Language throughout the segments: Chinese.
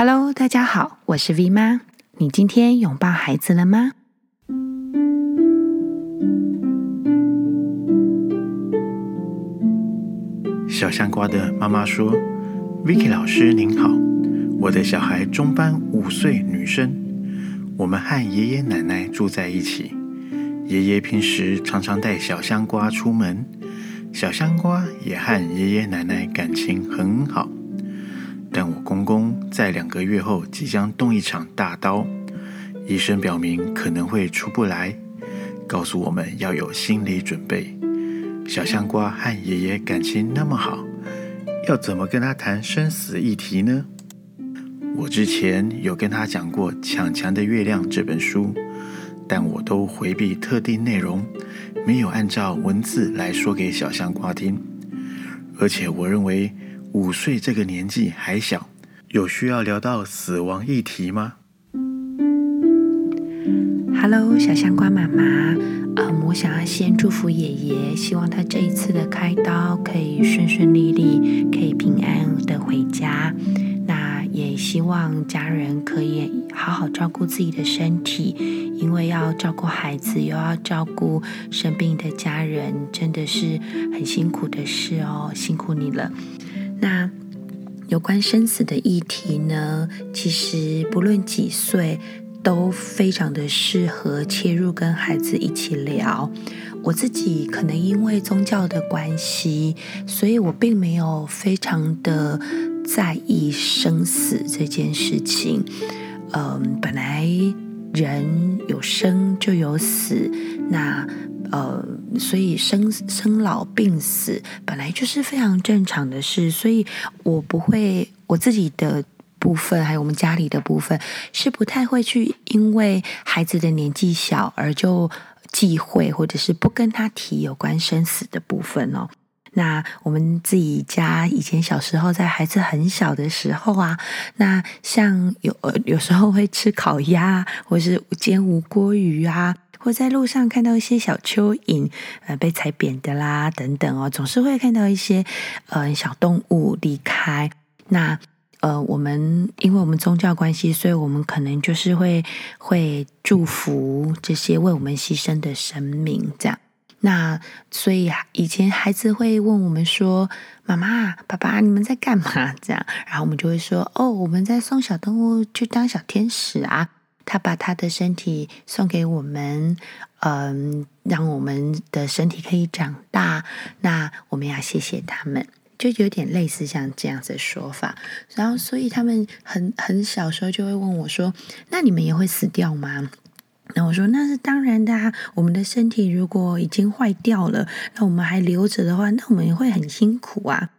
Hello，大家好，我是 V 妈。你今天拥抱孩子了吗？小香瓜的妈妈说：“Vicky 老师您好，我的小孩中班五岁女生，我们和爷爷奶奶住在一起。爷爷平时常常带小香瓜出门，小香瓜也和爷爷奶奶感情很好。”但我公公在两个月后即将动一场大刀，医生表明可能会出不来，告诉我们要有心理准备。小香瓜和爷爷感情那么好，要怎么跟他谈生死议题呢？我之前有跟他讲过《强强的月亮》这本书，但我都回避特定内容，没有按照文字来说给小香瓜听，而且我认为。五岁这个年纪还小，有需要聊到死亡议题吗？Hello，小香瓜妈妈，嗯，我想要先祝福爷爷，希望他这一次的开刀可以顺顺利利，可以平安的回家。那也希望家人可以好好照顾自己的身体，因为要照顾孩子，又要照顾生病的家人，真的是很辛苦的事哦，辛苦你了。那有关生死的议题呢，其实不论几岁，都非常的适合切入跟孩子一起聊。我自己可能因为宗教的关系，所以我并没有非常的在意生死这件事情。嗯，本来人有生就有死，那。呃，所以生生老病死本来就是非常正常的事，所以我不会我自己的部分，还有我们家里的部分，是不太会去因为孩子的年纪小而就忌讳，或者是不跟他提有关生死的部分哦。那我们自己家以前小时候，在孩子很小的时候啊，那像有有时候会吃烤鸭，或是煎无锅鱼啊。或在路上看到一些小蚯蚓，呃，被踩扁的啦，等等哦，总是会看到一些呃小动物离开。那呃，我们因为我们宗教关系，所以我们可能就是会会祝福这些为我们牺牲的生命，这样。那所以以前孩子会问我们说：“妈妈、爸爸，你们在干嘛？”这样，然后我们就会说：“哦，我们在送小动物去当小天使啊。”他把他的身体送给我们，嗯，让我们的身体可以长大。那我们要谢谢他们，就有点类似像这样子的说法。然后，所以他们很很小时候就会问我说：“那你们也会死掉吗？”那我说：“那是当然的啊。我们的身体如果已经坏掉了，那我们还留着的话，那我们也会很辛苦啊。”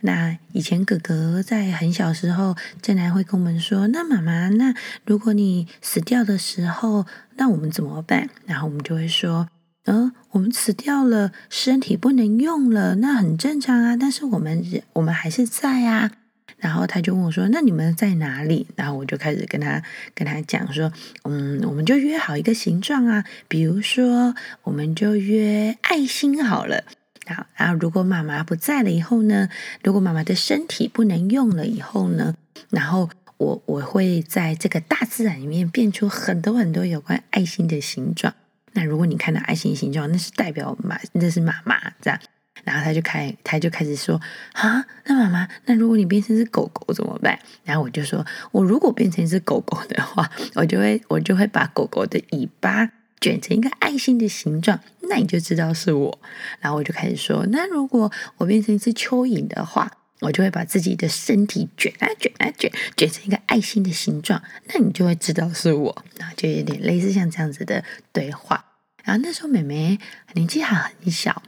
那以前哥哥在很小时候，正然会跟我们说：“那妈妈，那如果你死掉的时候，那我们怎么办？”然后我们就会说：“嗯、我们死掉了，身体不能用了，那很正常啊。但是我们我们还是在啊。”然后他就问我说：“那你们在哪里？”然后我就开始跟他跟他讲说：“嗯，我们就约好一个形状啊，比如说，我们就约爱心好了。”好，然后如果妈妈不在了以后呢？如果妈妈的身体不能用了以后呢？然后我我会在这个大自然里面变出很多很多有关爱心的形状。那如果你看到爱心形状，那是代表妈，那是妈妈这样。然后他就开，他就开始说啊，那妈妈，那如果你变成一只狗狗怎么办？然后我就说，我如果变成一只狗狗的话，我就会我就会把狗狗的尾巴。卷成一个爱心的形状，那你就知道是我。然后我就开始说，那如果我变成一只蚯蚓的话，我就会把自己的身体卷啊卷啊卷，卷成一个爱心的形状，那你就会知道是我。然后就有点类似像这样子的对话。然后那时候妹妹年纪还很小。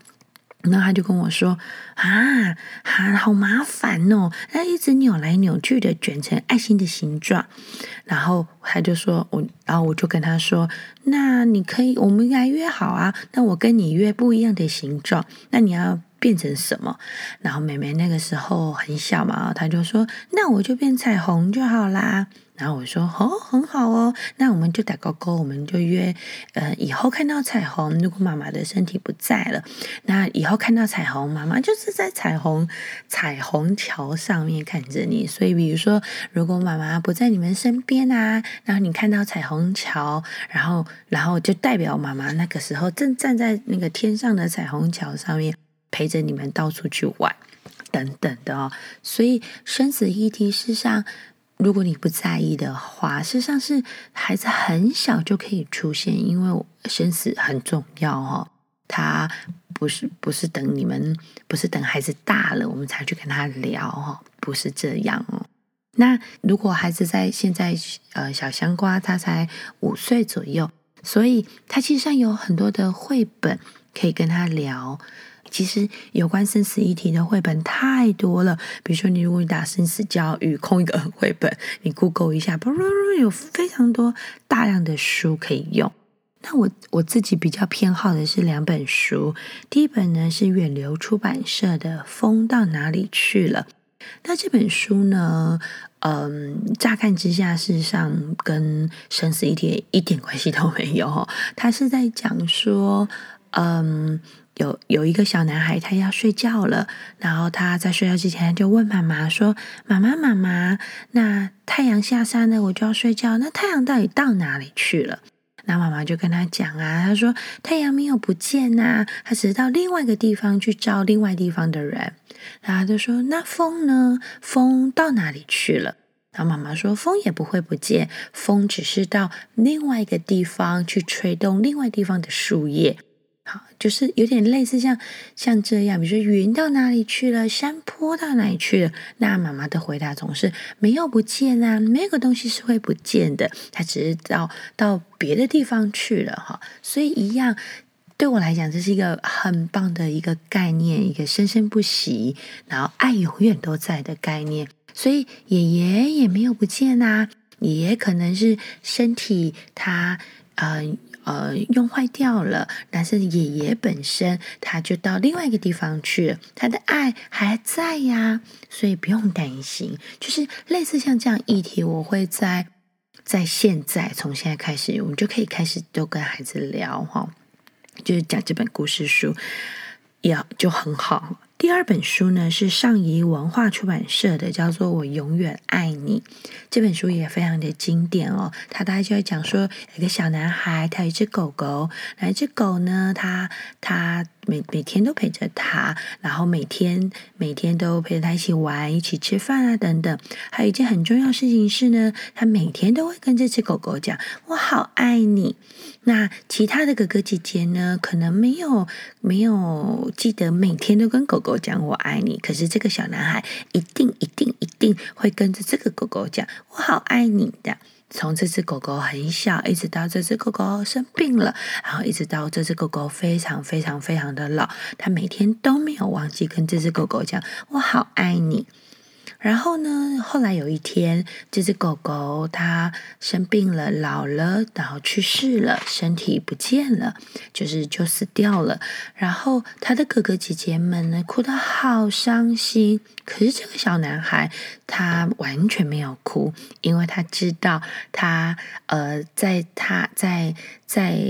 然后他就跟我说：“啊，啊，好麻烦哦！那一直扭来扭去的卷成爱心的形状。”然后他就说：“我，然后我就跟他说：‘那你可以，我们来约好啊。那我跟你约不一样的形状。那你要变成什么？然后妹妹那个时候很小嘛，她就说：“那我就变彩虹就好啦。”然后我说：“哦，很好哦，那我们就打勾勾，我们就约，呃，以后看到彩虹，如果妈妈的身体不在了，那以后看到彩虹，妈妈就是在彩虹彩虹桥上面看着你。所以，比如说，如果妈妈不在你们身边啊，然后你看到彩虹桥，然后，然后就代表妈妈那个时候正站在那个天上的彩虹桥上面，陪着你们到处去玩，等等的哦。所以，生死议题事实上。”如果你不在意的话，事实上是孩子很小就可以出现，因为生死很重要哦。他不是不是等你们，不是等孩子大了我们才去跟他聊哦，不是这样哦。那如果孩子在现在呃小香瓜他才五岁左右，所以他其实上有很多的绘本可以跟他聊。其实有关生死议题的绘本太多了，比如说你如果你打生死教育空一个绘本，你 Google 一下，有非常多大量的书可以用。那我我自己比较偏好的是两本书，第一本呢是远流出版社的《风到哪里去了》。那这本书呢，嗯，乍看之下事实上跟生死议题一点关系都没有，它是在讲说，嗯。有有一个小男孩，他要睡觉了，然后他在睡觉之前就问妈妈说：“妈妈，妈妈，那太阳下山了，我就要睡觉，那太阳到底到哪里去了？”那妈妈就跟他讲啊，他说：“太阳没有不见呐，他只是到另外一个地方去照另外地方的人。”然后他就说：“那风呢？风到哪里去了？”然后妈妈说：“风也不会不见，风只是到另外一个地方去吹动另外地方的树叶。”就是有点类似像像这样，比如说云到哪里去了，山坡到哪里去了？那妈妈的回答总是没有不见啊，没有个东西是会不见的，它只是到到别的地方去了哈。所以一样，对我来讲，这是一个很棒的一个概念，一个生生不息，然后爱永远都在的概念。所以爷爷也没有不见啊，爷爷可能是身体他呃。呃，用坏掉了，但是爷爷本身他就到另外一个地方去了，他的爱还在呀，所以不用担心。就是类似像这样议题，我会在在现在从现在开始，我们就可以开始都跟孩子聊哈，就是讲这本故事书，也就很好。第二本书呢是上仪文化出版社的，叫做《我永远爱你》。这本书也非常的经典哦。它大概就会讲说，有一个小男孩，他有一只狗狗，那一只狗呢，他他。每每天都陪着他，然后每天每天都陪着他一起玩、一起吃饭啊等等。还有一件很重要的事情是呢，他每天都会跟这只狗狗讲：“我好爱你。”那其他的哥哥姐姐呢，可能没有没有记得每天都跟狗狗讲“我爱你”，可是这个小男孩一定一定一定会跟着这个狗狗讲“我好爱你”的。从这只狗狗很小，一直到这只狗狗生病了，然后一直到这只狗狗非常非常非常的老，它每天都没有忘记跟这只狗狗讲：“我好爱你。”然后呢，后来有一天，这只狗狗它生病了，老了，然后去世了，身体不见了，就是就死掉了。然后他的哥哥姐姐们呢，哭得好伤心。可是这个小男孩他完全没有哭，因为他知道他呃，在他在在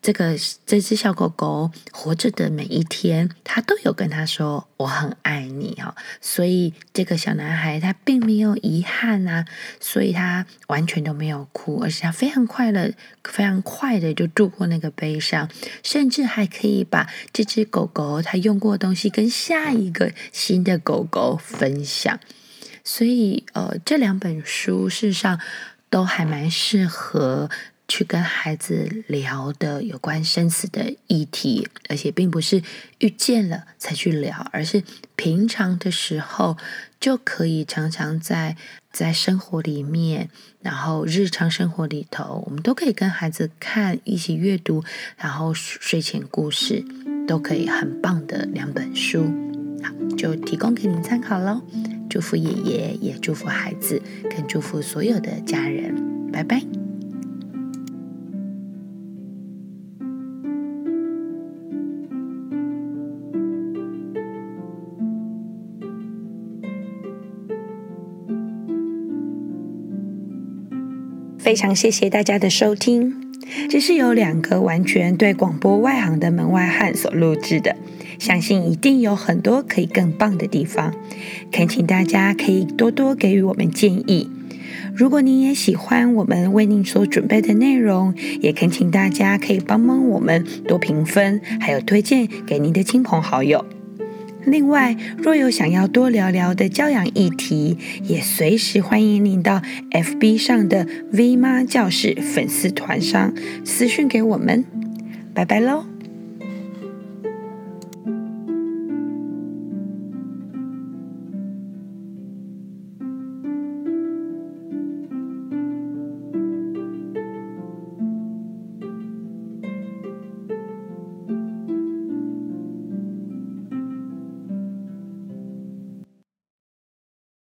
这个这只小狗狗活着的每一天，他都有跟他说“我很爱你”哦，所以这个小男孩他并没有遗憾啊，所以他完全都没有哭，而且他非常快乐，非常快的就度过那个悲伤，甚至还可以把这只狗狗他用过的东西跟下一个新的狗狗分享，所以呃，这两本书事实上都还蛮适合去跟孩子聊的有关生死的议题，而且并不是遇见了才去聊，而是平常的时候就可以常常在在生活里面，然后日常生活里头，我们都可以跟孩子看，一起阅读，然后睡前故事都可以很棒的两本书。好，就提供给您参考喽。祝福爷爷，也祝福孩子，更祝福所有的家人。拜拜。非常谢谢大家的收听，这是由两个完全对广播外行的门外汉所录制的，相信一定有很多可以更棒的地方，恳请大家可以多多给予我们建议。如果您也喜欢我们为您所准备的内容，也恳请大家可以帮帮我们多评分，还有推荐给您的亲朋好友。另外，若有想要多聊聊的教养议题，也随时欢迎您到 FB 上的 V 妈教室粉丝团上私讯给我们。拜拜喽！